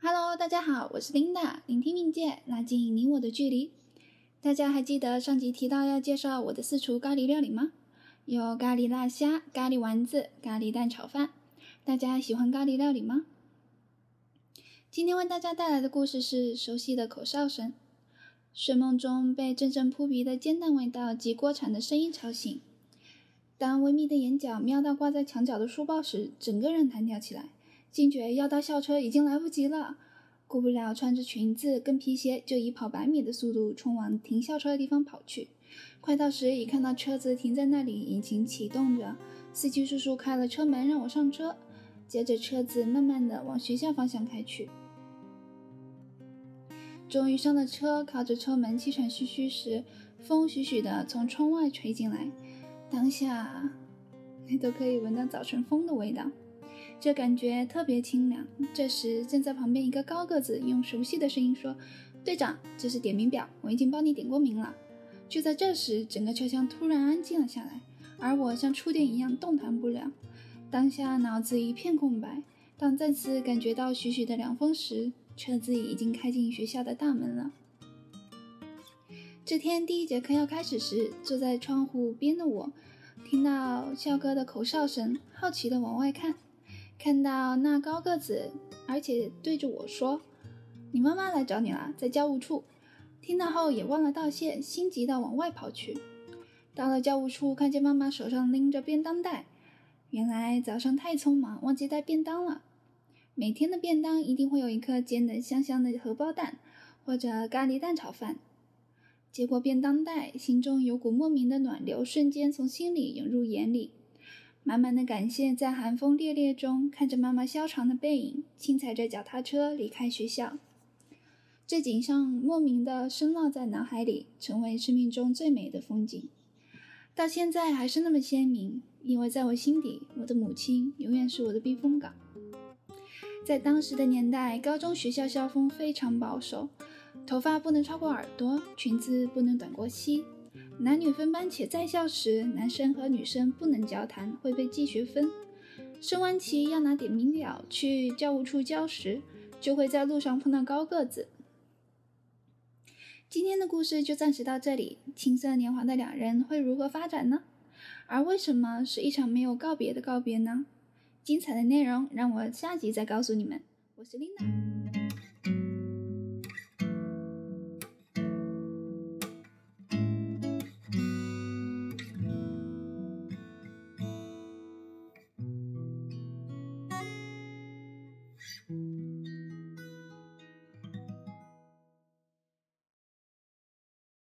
Hello，大家好，我是 Linda，聆听冥界，拉近你我的距离。大家还记得上集提到要介绍我的四厨咖喱料理吗？有咖喱辣虾、咖喱丸子、咖喱蛋炒饭。大家喜欢咖喱料理吗？今天为大家带来的故事是熟悉的口哨声。睡梦中被阵阵扑鼻的煎蛋味道及锅铲的声音吵醒。当微眯的眼角瞄到挂在墙角的书包时，整个人弹跳起来，惊觉要到校车已经来不及了。顾不了穿着裙子跟皮鞋，就以跑百米的速度冲往停校车的地方跑去。快到时，已看到车子停在那里，引擎启动着，司机叔叔开了车门让我上车。接着，车子慢慢的往学校方向开去。终于上了车，靠着车门气喘吁吁时，风徐徐的从窗外吹进来，当下你 都可以闻到早晨风的味道，这感觉特别清凉。这时，站在旁边一个高个子用熟悉的声音说：“队长，这是点名表，我已经帮你点过名了。”就在这时，整个车厢突然安静了下来，而我像触电一样动弹不了，当下脑子一片空白。当再次感觉到徐徐的凉风时，车子已经开进学校的大门了。这天第一节课要开始时，坐在窗户边的我，听到校歌的口哨声，好奇的往外看，看到那高个子，而且对着我说：“你妈妈来找你了，在教务处。”听到后也忘了道谢，心急的往外跑去。到了教务处，看见妈妈手上拎着便当袋，原来早上太匆忙，忘记带便当了。每天的便当一定会有一颗煎得香香的荷包蛋，或者咖喱蛋炒饭。接过便当袋，心中有股莫名的暖流瞬间从心里涌入眼里，满满的感谢在寒风冽冽中看着妈妈消长的背影，轻踩着脚踏车离开学校。这景象莫名的深烙在脑海里，成为生命中最美的风景。到现在还是那么鲜明，因为在我心底，我的母亲永远是我的避风港。在当时的年代，高中学校校风非常保守，头发不能超过耳朵，裙子不能短过膝，男女分班，且在校时，男生和女生不能交谈，会被记学分。升完旗要拿点名表去教务处交时，就会在路上碰到高个子。今天的故事就暂时到这里，青涩年华的两人会如何发展呢？而为什么是一场没有告别的告别呢？精彩的内容，让我下集再告诉你们。我是琳娜。Mm-hmm.